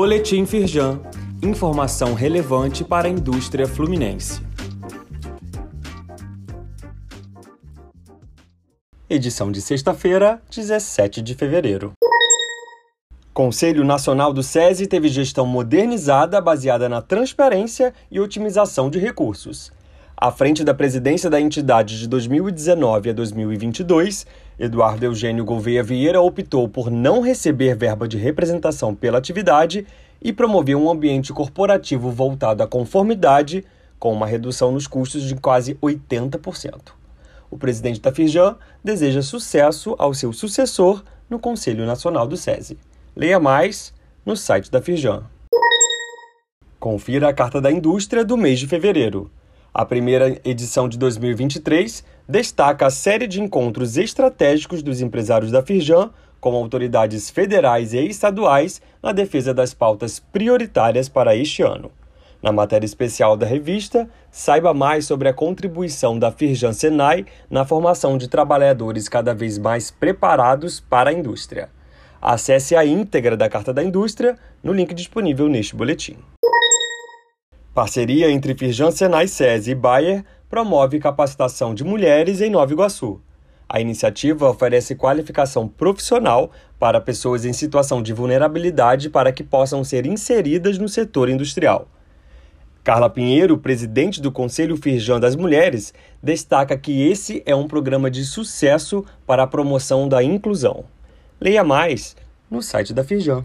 Boletim Firjan. Informação relevante para a indústria fluminense. Edição de sexta-feira, 17 de fevereiro. Conselho Nacional do SESI teve gestão modernizada baseada na transparência e otimização de recursos. À frente da presidência da entidade de 2019 a 2022, Eduardo Eugênio Gouveia Vieira optou por não receber verba de representação pela atividade e promover um ambiente corporativo voltado à conformidade, com uma redução nos custos de quase 80%. O presidente da Firjan deseja sucesso ao seu sucessor no Conselho Nacional do SESI. Leia mais no site da Firjan. Confira a Carta da Indústria do mês de fevereiro. A primeira edição de 2023 destaca a série de encontros estratégicos dos empresários da Firjan com autoridades federais e estaduais na defesa das pautas prioritárias para este ano. Na matéria especial da revista, saiba mais sobre a contribuição da Firjan Senai na formação de trabalhadores cada vez mais preparados para a indústria. Acesse a íntegra da Carta da Indústria no link disponível neste boletim. Parceria entre Firjan Senai SESI e Bayer promove capacitação de mulheres em Nova Iguaçu. A iniciativa oferece qualificação profissional para pessoas em situação de vulnerabilidade para que possam ser inseridas no setor industrial. Carla Pinheiro, presidente do Conselho Firjan das Mulheres, destaca que esse é um programa de sucesso para a promoção da inclusão. Leia mais no site da Firjan.